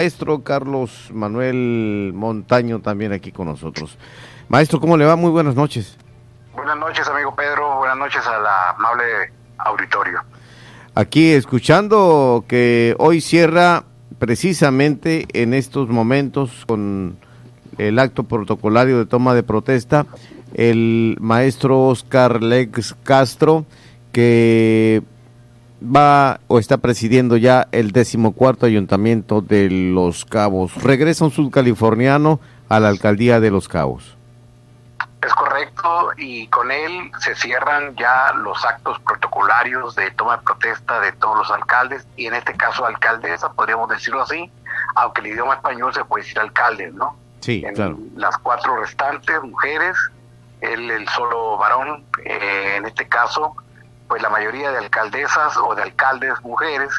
maestro Carlos Manuel Montaño también aquí con nosotros. Maestro, ¿cómo le va? Muy buenas noches. Buenas noches, amigo Pedro. Buenas noches a la amable auditorio. Aquí escuchando que hoy cierra precisamente en estos momentos con el acto protocolario de toma de protesta el maestro Oscar Lex Castro que va o está presidiendo ya el decimocuarto ayuntamiento de Los Cabos. Regresa un sudcaliforniano a la alcaldía de Los Cabos. Es correcto, y con él se cierran ya los actos protocolarios de toma de protesta de todos los alcaldes, y en este caso alcaldesa, podríamos decirlo así, aunque el idioma español se puede decir alcalde, ¿no? Sí, claro. Las cuatro restantes mujeres, él el solo varón, eh, en este caso, pues la mayoría de alcaldesas o de alcaldes mujeres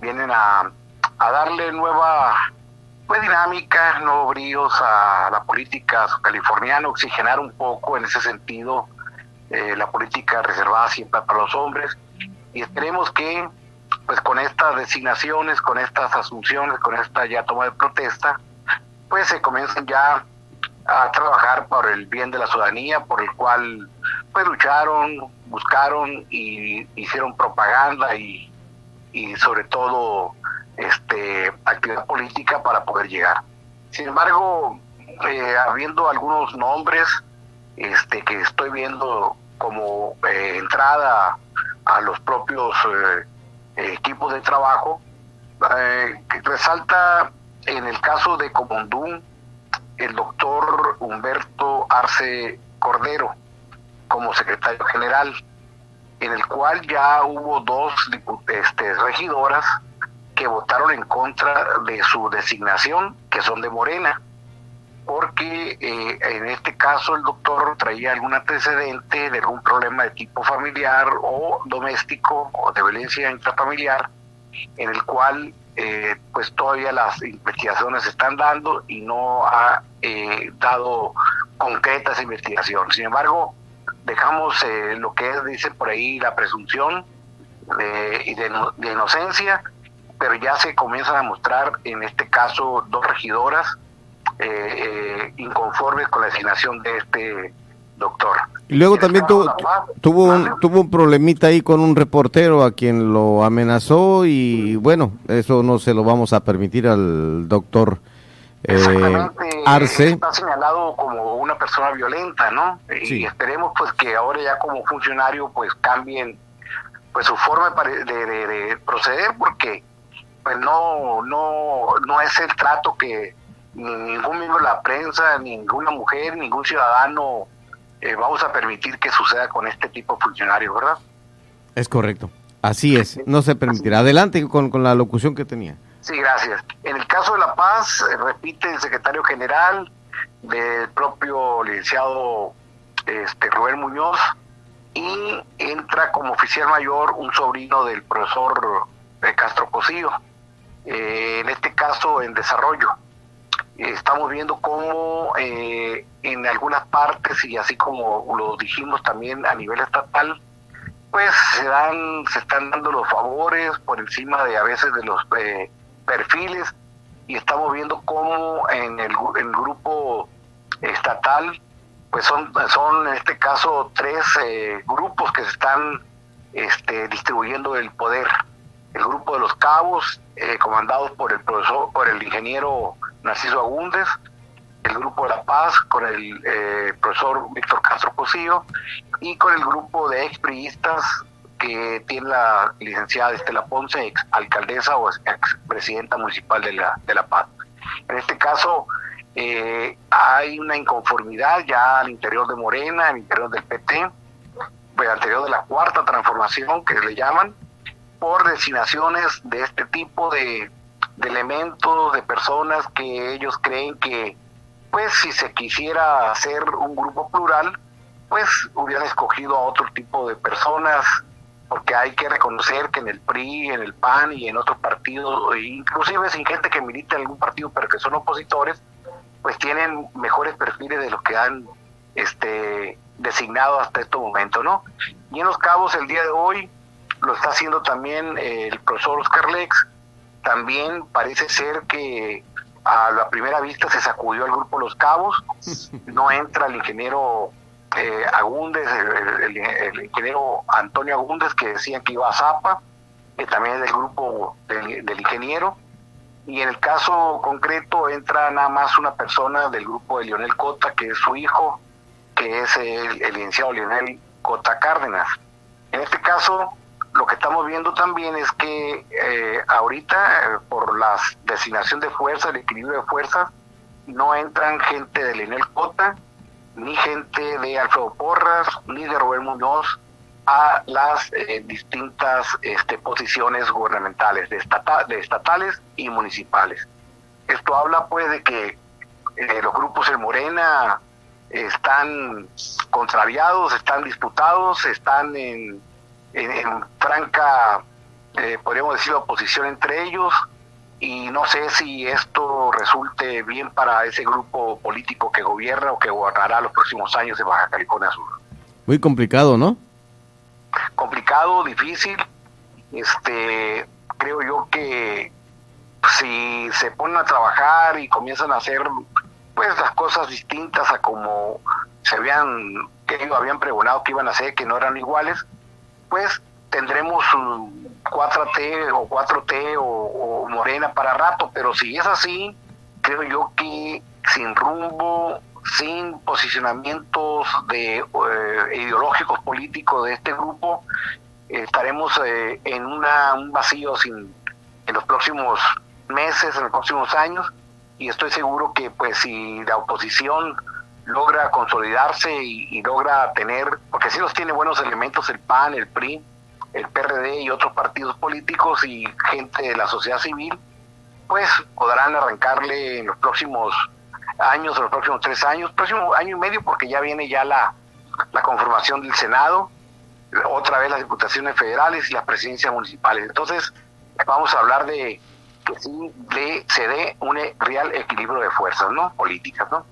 vienen a, darle nueva pues dinámica, nuevos bríos a la política californiana, oxigenar un poco en ese sentido eh, la política reservada siempre para los hombres. Y esperemos que pues con estas designaciones, con estas asunciones, con esta ya toma de protesta, pues se comiencen ya a trabajar por el bien de la ciudadanía, por el cual pues lucharon, buscaron y hicieron propaganda y, y sobre todo este actividad política para poder llegar. Sin embargo, eh, habiendo algunos nombres este que estoy viendo como eh, entrada a los propios eh, equipos de trabajo, resalta en el caso de Comondún el doctor Humberto Arce Cordero como secretario general, en el cual ya hubo dos este, regidoras que votaron en contra de su designación, que son de Morena, porque eh, en este caso el doctor traía algún antecedente de algún problema de tipo familiar o doméstico o de violencia intrafamiliar, en el cual eh, pues todavía las investigaciones se están dando y no ha eh, dado concreta esa investigación. Sin embargo, dejamos eh, lo que es, dice por ahí, la presunción de, de, inocencia, pero ya se comienzan a mostrar, en este caso, dos regidoras inconformes con la designación de este doctor. Y luego también tuvo, un, tuvo un problemita ahí con un reportero a quien lo amenazó y bueno, eso no se lo vamos a permitir al doctor eh, Arce. Está señalado como una persona violenta, ¿no? Y esperemos pues que ahora ya como funcionario pues cambien pues su forma de, de, proceder porque pues no, no, no es el trato que ningún miembro de la prensa, ninguna mujer, ningún ciudadano eh, vamos a permitir que suceda con este tipo de funcionarios, ¿verdad? Es correcto. Así es, no se permitirá. Adelante con, con la locución que tenía. Sí, gracias. En el caso de La Paz, eh, repite el secretario general del propio licenciado este, Rubén Muñoz y entra como oficial mayor un sobrino del profesor de Castro Cosío, eh, en este caso en desarrollo estamos viendo cómo eh, en algunas partes y así como lo dijimos también a nivel estatal pues se dan se están dando los favores por encima de a veces de los eh, perfiles y estamos viendo cómo en el, grupo estatal pues son son en este caso tres eh, grupos que se están este, distribuyendo el poder. El grupo de los cabos comandados por el profesor por el ingeniero Narciso Agúndez, el grupo de La Paz con el eh, profesor Víctor Castro Cosío y con el grupo de expriistas que tiene la licenciada Estela Ponce, ex alcaldesa o ex presidenta municipal de La, de la Paz. En este caso, eh, hay una inconformidad ya al interior de Morena, al interior del PT, pues, al interior de la cuarta transformación que le llaman, por designaciones de este tipo de de elementos, de personas que ellos creen que, pues si se quisiera hacer un grupo plural, pues hubieran escogido a otro tipo de personas, hay que reconocer que en el PRI, en el PAN y en otros partidos, inclusive sin gente que milita en algún partido pero que son opositores, pues tienen mejores perfiles de los que han este designado hasta este momento, ¿no? Y en los cabos el día de hoy lo está haciendo también el profesor Oscar Lex, también parece ser que a la primera vista se sacudió el grupo Los Cabos, no entra el ingeniero eh, Agúndez, el, ingeniero Antonio Agúndez, que decían que iba a Zapa, que también es del grupo del, ingeniero, y en el caso concreto entra nada más una persona del grupo de Lionel Cota, que es su hijo, que es el, el licenciado Lionel Cota Cárdenas. En este caso, lo que estamos viendo también es que eh, ahorita, eh, por la designación de fuerzas, el equilibrio de fuerzas, no entran gente de Lenel Cota, ni gente de Alfredo Porras, ni de Robert Muñoz a las eh, distintas este, posiciones gubernamentales, de, de estatales y municipales. Esto habla pues de que los grupos en Morena están contrariados, están disputados, están en en, franca, eh, podríamos decir, oposición entre ellos y no sé si esto resulte bien para ese grupo político que gobierna o que gobernará los próximos años de Baja California Sur. Muy complicado, ¿no? Complicado, difícil. Este, creo yo que si se ponen a trabajar y comienzan a hacer pues las cosas distintas a como se habían que habían pregonado que iban a hacer, que no eran iguales, pues tendremos 4T o 4T o, Morena para rato, pero si es así, creo yo que sin rumbo, sin posicionamientos de, eh, ideológicos políticos de este grupo, estaremos eh, en una, un vacío sin, en los próximos meses, en los próximos años, y estoy seguro que pues si la oposición logra consolidarse y, logra tener, porque sí los tiene buenos elementos el PAN, el PRI, el PRD y otros partidos políticos y gente de la sociedad civil, pues podrán arrancarle en los próximos años, en los próximos tres años, próximo año y medio, porque ya viene ya la, la conformación del Senado, otra vez las diputaciones federales y las presidencias municipales. Entonces, vamos a hablar de que sí de, se dé un real equilibrio de fuerzas, ¿no? Políticas, ¿no?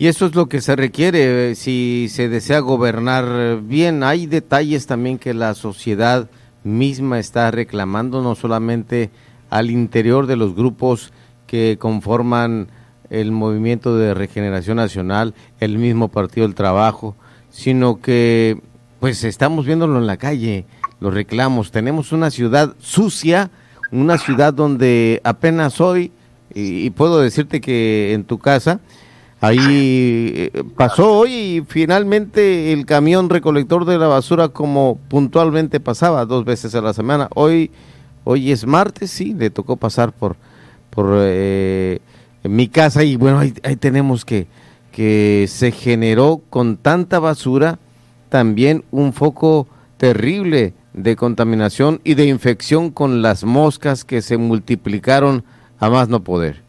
Y eso es lo que se requiere eh, si se desea gobernar bien. Hay detalles también que la sociedad misma está reclamando, no solamente al interior de los grupos que conforman el movimiento de regeneración nacional, el mismo Partido del Trabajo, sino que pues estamos viéndolo en la calle, los reclamos. Tenemos una ciudad sucia, una ciudad donde apenas hoy, y puedo decirte que en tu casa, Ahí eh, pasó hoy y finalmente el camión recolector de la basura como puntualmente pasaba dos veces a la semana. Hoy, hoy es martes, sí, le tocó pasar por, por eh, mi casa y bueno, ahí, ahí tenemos que, que se generó con tanta basura también un foco terrible de contaminación y de infección con las moscas que se multiplicaron a más no poder.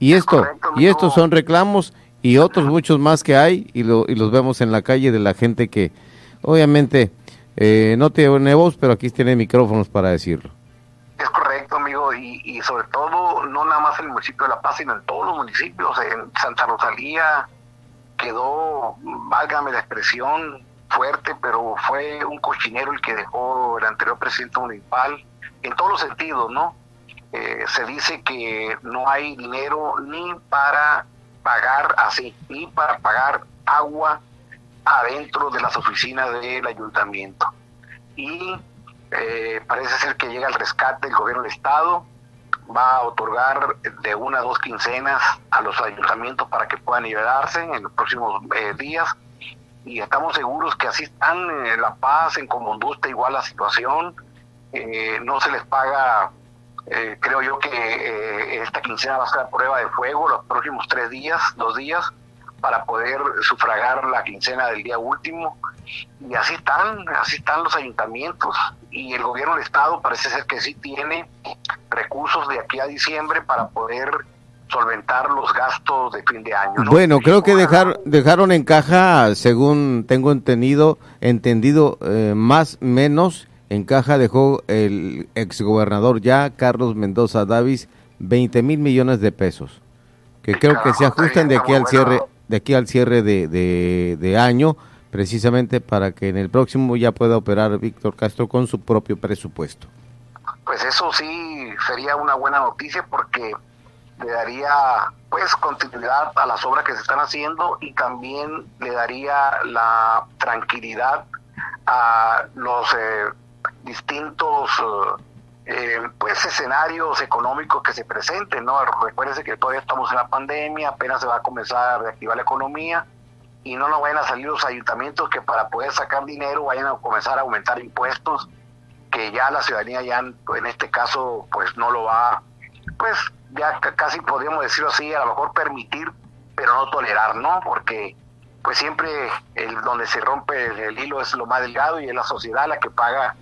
Y esto, y estos son reclamos y otros muchos más que hay y, lo, y los vemos en la calle de la gente que obviamente eh, no tiene voz, pero aquí tiene micrófonos para decirlo. Es correcto, amigo, y, y sobre todo, no nada más en el municipio de La Paz, sino en todos los municipios. En Santa Rosalía quedó, válgame la expresión, fuerte, pero fue un cochinero el que dejó el anterior presidente municipal, en todos los sentidos, ¿no? Eh, se dice que no hay dinero ni para pagar así, ni para pagar agua adentro de las oficinas del ayuntamiento. Y eh, parece ser que llega el rescate del gobierno del estado, va a otorgar de una a dos quincenas a los ayuntamientos para que puedan liberarse en los próximos eh, días. Y estamos seguros que así están en La Paz, en Comundusta, igual la situación. Eh, no se les paga eh, creo yo que eh, esta quincena va a ser prueba de fuego los próximos tres días, dos días, para poder sufragar la quincena del día último. Y así están, así están los ayuntamientos. Y el gobierno del Estado parece ser que sí tiene recursos de aquí a diciembre para poder solventar los gastos de fin de año. Bueno, creo que dejar, dejaron en caja, según tengo entendido, entendido eh, más menos en caja dejó el exgobernador ya, Carlos Mendoza Davis, 20 mil millones de pesos, que creo que se ajustan de aquí al cierre, de aquí al cierre de, de, año, precisamente para que en el próximo ya pueda operar Víctor Castro con su propio presupuesto. Pues eso sí sería una buena noticia porque le daría pues continuidad a las obras que se están haciendo y también le daría la tranquilidad a los eh, distintos eh, pues escenarios económicos que se presenten, ¿no? Recuérdense que todavía estamos en la pandemia, apenas se va a comenzar a reactivar la economía y no nos vayan a salir los ayuntamientos que para poder sacar dinero vayan a comenzar a aumentar impuestos que ya la ciudadanía ya en este caso pues no lo va pues ya casi podríamos decirlo así a lo mejor permitir pero no tolerar no porque pues siempre el donde se rompe el, hilo es lo más delgado y es la sociedad la que paga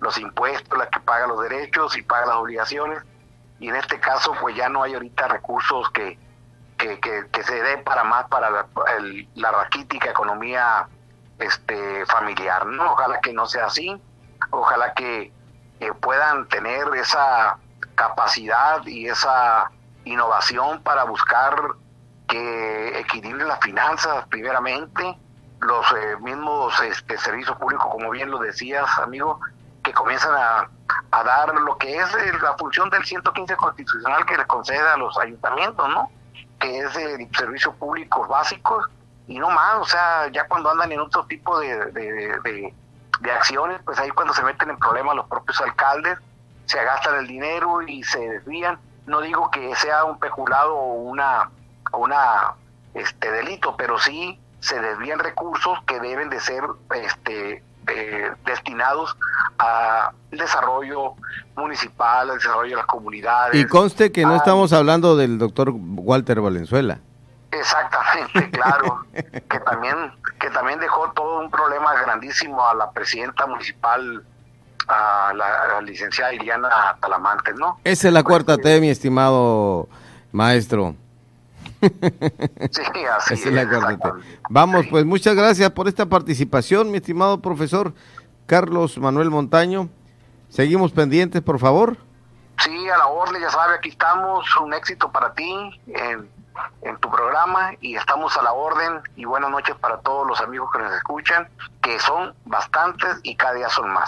los impuestos la que paga los derechos y paga las obligaciones. Y en este caso pues ya no hay ahorita recursos que que, que, se dé para más para la, la raquítica economía este familiar no ojalá que no sea así. Ojalá que puedan tener esa capacidad y esa innovación para buscar que equilibren las finanzas primeramente, los eh, mismos este, servicios públicos, como bien lo decías, amigo, comienzan a, dar lo que es la función del 115 constitucional que le concede a los ayuntamientos, ¿no? Que es de servicios públicos básicos y no más, o sea, ya cuando andan en otro tipo de acciones, pues ahí cuando se meten en problemas los propios alcaldes, se gastan el dinero y se desvían. No digo que sea un peculado o una, una este delito, pero sí se desvían recursos que deben de ser este eh, destinados al desarrollo municipal, al desarrollo de las comunidades. Y conste que no estamos hablando del doctor Walter Valenzuela. Exactamente, claro, que también que también dejó todo un problema grandísimo a la presidenta municipal, a la, licenciada Iriana Talamantes, ¿no? Esa es la cuarta T, mi estimado maestro. Sí, así es. la cuarta T. Vamos, pues muchas gracias por esta participación, mi estimado profesor Carlos Manuel Montaño. Seguimos pendientes, por favor. Sí, a la orden, ya sabe, aquí estamos. Un éxito para ti. En en tu programa y estamos a la orden y buenas noches para todos los amigos que nos escuchan, que son bastantes y cada día son más.